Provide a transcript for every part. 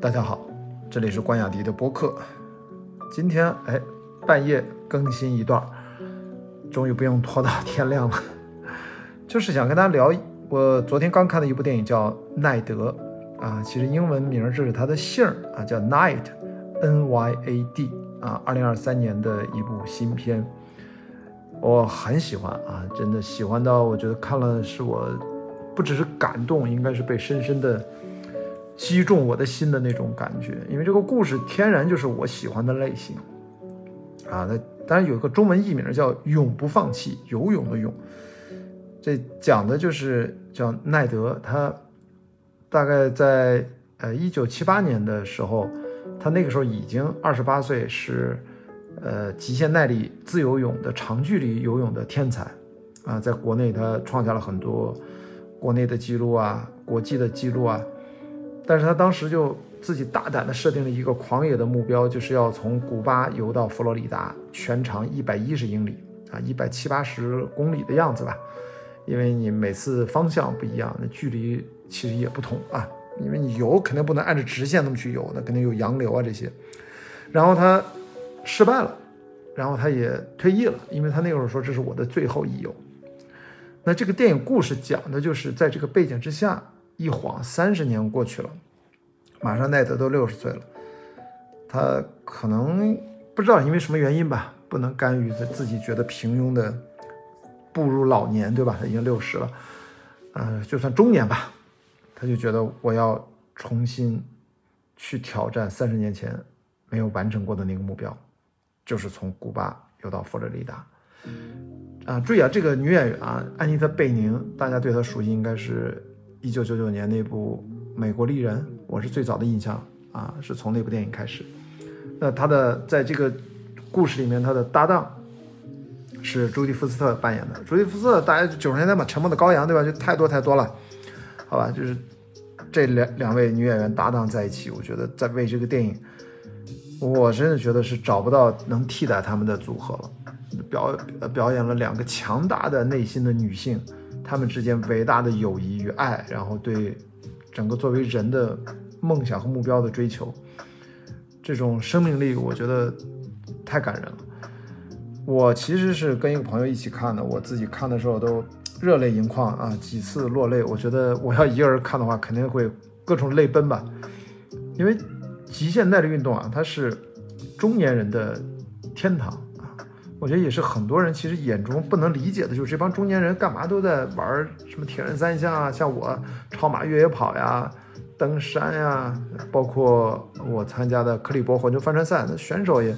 大家好，这里是关雅迪的播客。今天哎，半夜更新一段，终于不用拖到天亮了。就是想跟大家聊，我昨天刚看的一部电影叫《奈德》啊，其实英文名这是他的姓儿啊，叫 Night，N Y A D 啊，二零二三年的一部新片，我很喜欢啊，真的喜欢到我觉得看了是我不只是感动，应该是被深深的。击中我的心的那种感觉，因为这个故事天然就是我喜欢的类型，啊，那当然有一个中文译名叫“永不放弃”，游泳的泳，这讲的就是叫奈德，他大概在呃一九七八年的时候，他那个时候已经二十八岁，是呃极限耐力自由泳的长距离游泳的天才，啊，在国内他创下了很多国内的记录啊，国际的记录啊。但是他当时就自己大胆地设定了一个狂野的目标，就是要从古巴游到佛罗里达，全长一百一十英里啊，一百七八十公里的样子吧。因为你每次方向不一样，那距离其实也不同啊。因为你游肯定不能按照直线那么去游，那肯定有洋流啊这些。然后他失败了，然后他也退役了，因为他那会儿说这是我的最后一游。那这个电影故事讲的就是在这个背景之下。一晃三十年过去了，马上奈德都六十岁了，他可能不知道因为什么原因吧，不能甘于自己觉得平庸的步入老年，对吧？他已经六十了，呃，就算中年吧，他就觉得我要重新去挑战三十年前没有完成过的那个目标，就是从古巴游到佛罗里达。啊，注意啊，这个女演员啊，安妮特·贝宁，大家对她熟悉应该是。一九九九年那部《美国丽人》，我是最早的印象啊，是从那部电影开始。那他的在这个故事里面，他的搭档是朱迪福斯特扮演的。朱迪福斯特，大家九十年代嘛，《沉默的羔羊》对吧？就太多太多了，好吧？就是这两两位女演员搭档在一起，我觉得在为这个电影，我真的觉得是找不到能替代他们的组合了。表表演了两个强大的内心的女性。他们之间伟大的友谊与爱，然后对整个作为人的梦想和目标的追求，这种生命力，我觉得太感人了。我其实是跟一个朋友一起看的，我自己看的时候都热泪盈眶啊，几次落泪。我觉得我要一个人看的话，肯定会各种泪奔吧。因为极限耐力运动啊，它是中年人的天堂。我觉得也是很多人其实眼中不能理解的，就是这帮中年人干嘛都在玩什么铁人三项啊，像我超马越野跑呀、登山呀，包括我参加的克利伯环球帆船赛，那选手也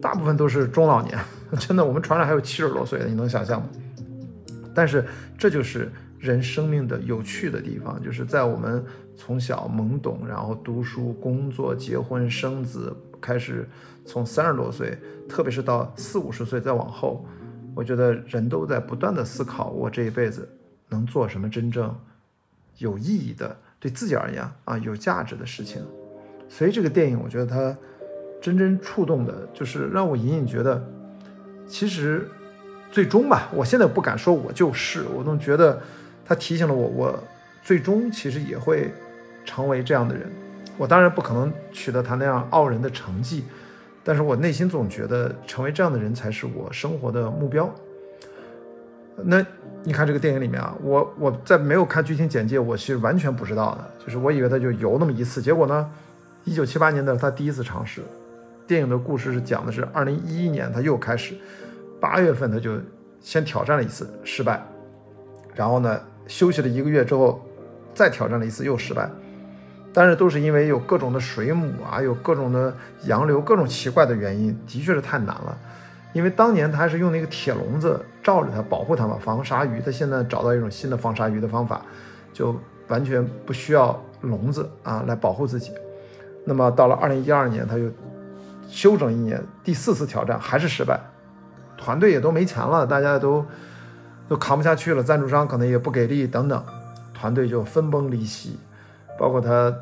大部分都是中老年，真的，我们船上还有七十多岁的，你能想象吗？但是这就是人生命的有趣的地方，就是在我们从小懵懂，然后读书、工作、结婚、生子。开始从三十多岁，特别是到四五十岁再往后，我觉得人都在不断的思考，我这一辈子能做什么真正有意义的，对自己而言啊有价值的事情。所以这个电影，我觉得它真正触动的，就是让我隐隐觉得，其实最终吧，我现在不敢说我就是，我总觉得它提醒了我，我最终其实也会成为这样的人。我当然不可能取得他那样傲人的成绩，但是我内心总觉得成为这样的人才是我生活的目标。那你看这个电影里面啊，我我在没有看剧情简介，我是完全不知道的，就是我以为他就游那么一次，结果呢，一九七八年的他第一次尝试。电影的故事是讲的是二零一一年他又开始，八月份他就先挑战了一次失败，然后呢休息了一个月之后再挑战了一次又失败。但是都是因为有各种的水母啊，有各种的洋流，各种奇怪的原因，的确是太难了。因为当年他还是用那个铁笼子罩着它，保护它嘛，防鲨鱼。他现在找到一种新的防鲨鱼的方法，就完全不需要笼子啊来保护自己。那么到了二零一二年，他又休整一年，第四次挑战还是失败，团队也都没钱了，大家都都扛不下去了，赞助商可能也不给力等等，团队就分崩离析。包括他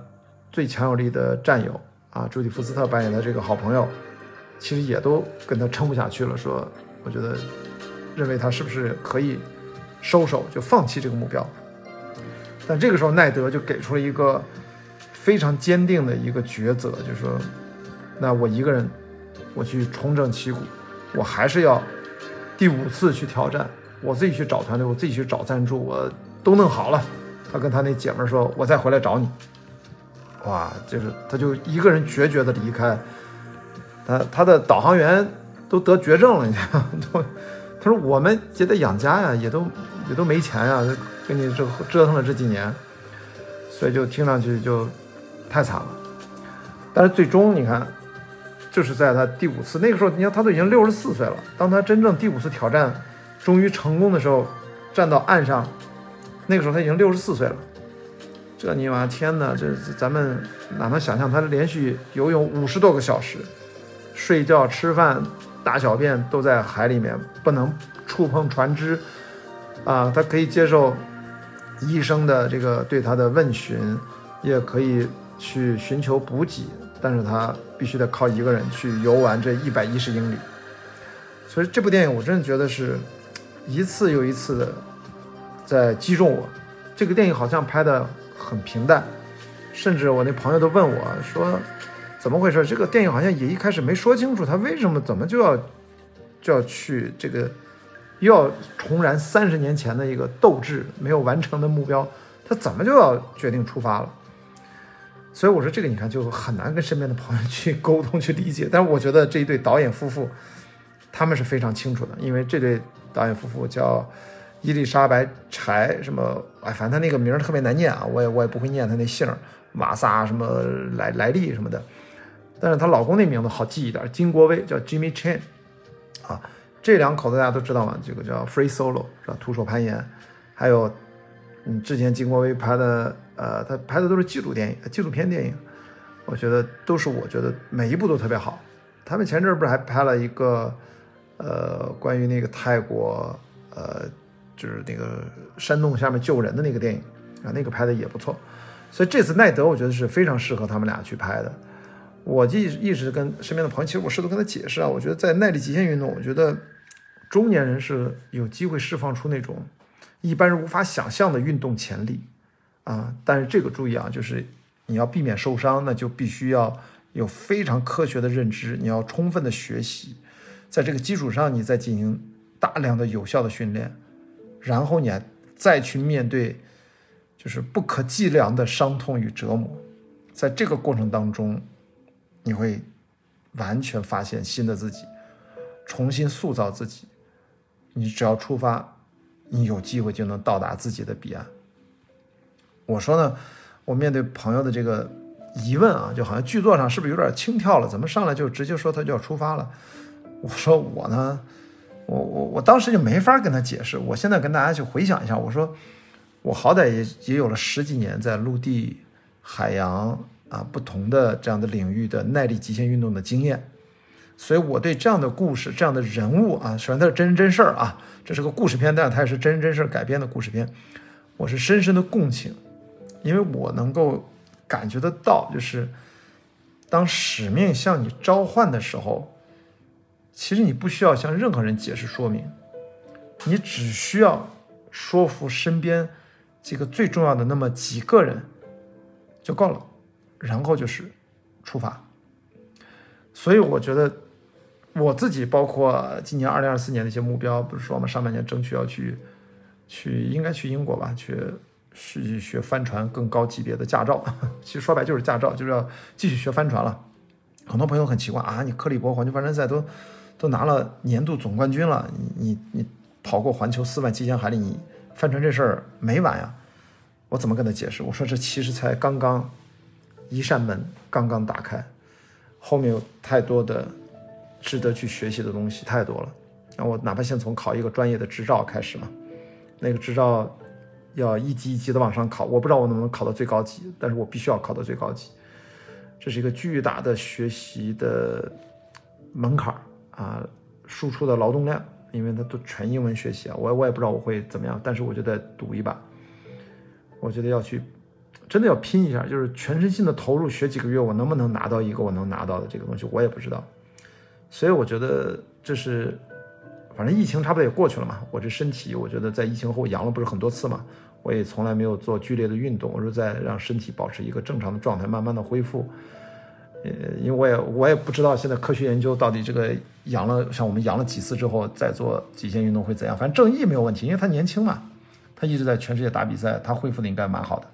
最强有力的战友啊，朱迪福斯特扮演的这个好朋友，其实也都跟他撑不下去了。说，我觉得认为他是不是可以收手，就放弃这个目标。但这个时候，奈德就给出了一个非常坚定的一个抉择，就是说，那我一个人，我去重整旗鼓，我还是要第五次去挑战，我自己去找团队，我自己去找赞助，我都弄好了。他跟他那姐们说：“我再回来找你。”哇，就是他就一个人决绝的离开。他他的导航员都得绝症了，你看都。他说：“我们也得养家呀，也都也都没钱呀，跟你这折腾了这几年，所以就听上去就。”太惨了，但是最终你看，就是在他第五次那个时候，你看他都已经六十四岁了。当他真正第五次挑战终于成功的时候，站到岸上，那个时候他已经六十四岁了。这你妈天哪！这咱们哪能想象他连续游泳五十多个小时，睡觉、吃饭、大小便都在海里面，不能触碰船只啊？他可以接受医生的这个对他的问询，也可以。去寻求补给，但是他必须得靠一个人去游完这一百一十英里。所以这部电影我真的觉得是一次又一次的在击中我。这个电影好像拍的很平淡，甚至我那朋友都问我说：“怎么回事？这个电影好像也一开始没说清楚，他为什么怎么就要就要去这个又要重燃三十年前的一个斗志没有完成的目标，他怎么就要决定出发了？”所以我说这个你看就很难跟身边的朋友去沟通去理解，但是我觉得这一对导演夫妇，他们是非常清楚的，因为这对导演夫妇叫伊丽莎白柴什么，哎，反正他那个名儿特别难念啊，我也我也不会念他那姓儿，马萨什么来来历什么的，但是她老公那名字好记一点，金国威叫 Jimmy Chan，啊，这两口子大家都知道嘛，这个叫 Free Solo 是吧？徒手攀岩，还有嗯之前金国威拍的。呃，他拍的都是纪录电影、纪录片电影，我觉得都是我觉得每一部都特别好。他们前阵不是还拍了一个，呃，关于那个泰国，呃，就是那个山洞下面救人的那个电影啊，那个拍的也不错。所以这次奈德，我觉得是非常适合他们俩去拍的。我一一直跟身边的朋友，其实我试图跟他解释啊，我觉得在耐力极限运动，我觉得中年人是有机会释放出那种一般人无法想象的运动潜力。啊，但是这个注意啊，就是你要避免受伤，那就必须要有非常科学的认知，你要充分的学习，在这个基础上，你再进行大量的有效的训练，然后你再去面对，就是不可计量的伤痛与折磨，在这个过程当中，你会完全发现新的自己，重新塑造自己，你只要出发，你有机会就能到达自己的彼岸。我说呢，我面对朋友的这个疑问啊，就好像剧作上是不是有点轻跳了？怎么上来就直接说他就要出发了？我说我呢，我我我当时就没法跟他解释。我现在跟大家去回想一下，我说我好歹也也有了十几年在陆地、海洋啊不同的这样的领域的耐力极限运动的经验，所以我对这样的故事、这样的人物啊，虽然它是真人真事儿啊，这是个故事片，但是它也是真人真事儿改编的故事片，我是深深的共情。因为我能够感觉得到，就是当使命向你召唤的时候，其实你不需要向任何人解释说明，你只需要说服身边这个最重要的那么几个人就够了，然后就是出发。所以我觉得我自己，包括今年二零二四年的一些目标，不是说我们上半年争取要去去，应该去英国吧，去。去学帆船更高级别的驾照，其实说白就是驾照，就是要继续学帆船了。很多朋友很奇怪啊，你克利伯环球帆船赛都都拿了年度总冠军了，你你你跑过环球四万七千海里，你帆船这事儿没完呀？我怎么跟他解释？我说这其实才刚刚一扇门刚刚打开，后面有太多的值得去学习的东西太多了。那我哪怕先从考一个专业的执照开始嘛，那个执照。要一级一级的往上考，我不知道我能不能考到最高级，但是我必须要考到最高级。这是一个巨大的学习的门槛啊，输出的劳动量，因为它都全英文学习啊，我我也不知道我会怎么样，但是我就得赌一把。我觉得要去，真的要拼一下，就是全身心的投入学几个月，我能不能拿到一个我能拿到的这个东西，我也不知道。所以我觉得这是。反正疫情差不多也过去了嘛，我这身体，我觉得在疫情后阳了不是很多次嘛，我也从来没有做剧烈的运动，我是在让身体保持一个正常的状态，慢慢的恢复。呃，因为我也我也不知道现在科学研究到底这个阳了，像我们阳了几次之后再做极限运动会怎样？反正郑毅没有问题，因为他年轻嘛，他一直在全世界打比赛，他恢复的应该蛮好的，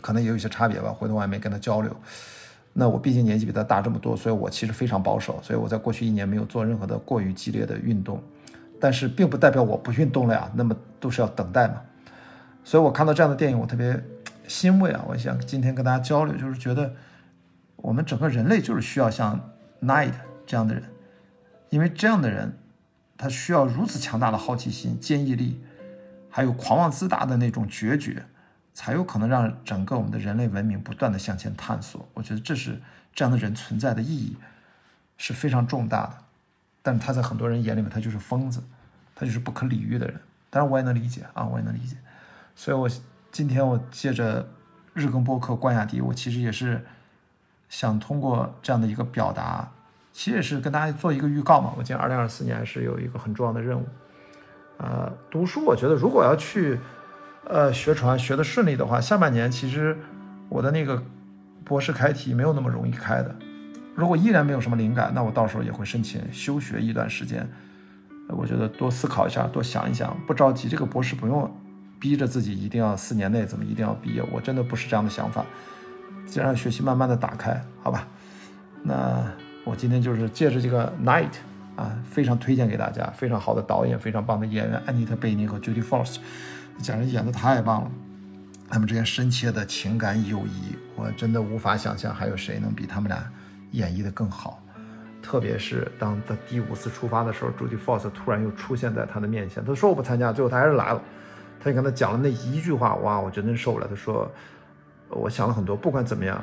可能也有一些差别吧。回头我还没跟他交流。那我毕竟年纪比他大这么多，所以我其实非常保守，所以我在过去一年没有做任何的过于激烈的运动，但是并不代表我不运动了呀，那么都是要等待嘛。所以我看到这样的电影，我特别欣慰啊！我想今天跟大家交流，就是觉得我们整个人类就是需要像 Knight 这样的人，因为这样的人，他需要如此强大的好奇心、坚毅力，还有狂妄自大的那种决绝，才有可能让整个我们的人类文明不断的向前探索。我觉得这是这样的人存在的意义是非常重大的，但他在很多人眼里面，他就是疯子，他就是不可理喻的人。当然我也能理解啊，我也能理解。所以，我今天我借着日更播客关雅迪，我其实也是想通过这样的一个表达，其实也是跟大家做一个预告嘛。我今年二零二四年是有一个很重要的任务，呃，读书。我觉得如果要去呃学传学的顺利的话，下半年其实我的那个博士开题没有那么容易开的。如果依然没有什么灵感，那我到时候也会申请休学一段时间。我觉得多思考一下，多想一想，不着急。这个博士不用。逼着自己一定要四年内怎么一定要毕业？我真的不是这样的想法，先让学习慢慢的打开，好吧？那我今天就是借着这个《Night》啊，非常推荐给大家，非常好的导演，非常棒的演员安妮特·贝宁和 Judy Foster，简直演的太棒了。他们之间深切的情感友谊，我真的无法想象还有谁能比他们俩演绎的更好。特别是当他第五次出发的时候，Judy Foster 突然又出现在他的面前，他说我不参加，最后他还是来了。他就跟他讲了那一句话，哇，我真的受不了。他说：“我想了很多，不管怎么样，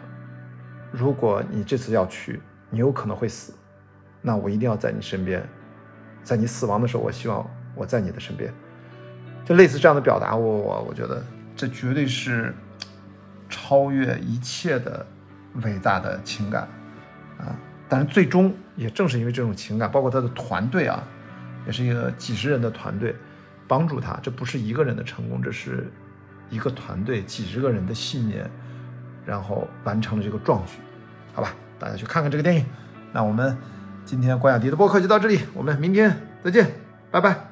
如果你这次要去，你有可能会死，那我一定要在你身边，在你死亡的时候，我希望我在你的身边。”就类似这样的表达，我我我觉得这绝对是超越一切的伟大的情感啊！但是最终也正是因为这种情感，包括他的团队啊，也是一个几十人的团队。帮助他，这不是一个人的成功，这是一个团队几十个人的信念，然后完成了这个壮举，好吧，大家去看看这个电影。那我们今天关雅迪的播客就到这里，我们明天再见，拜拜。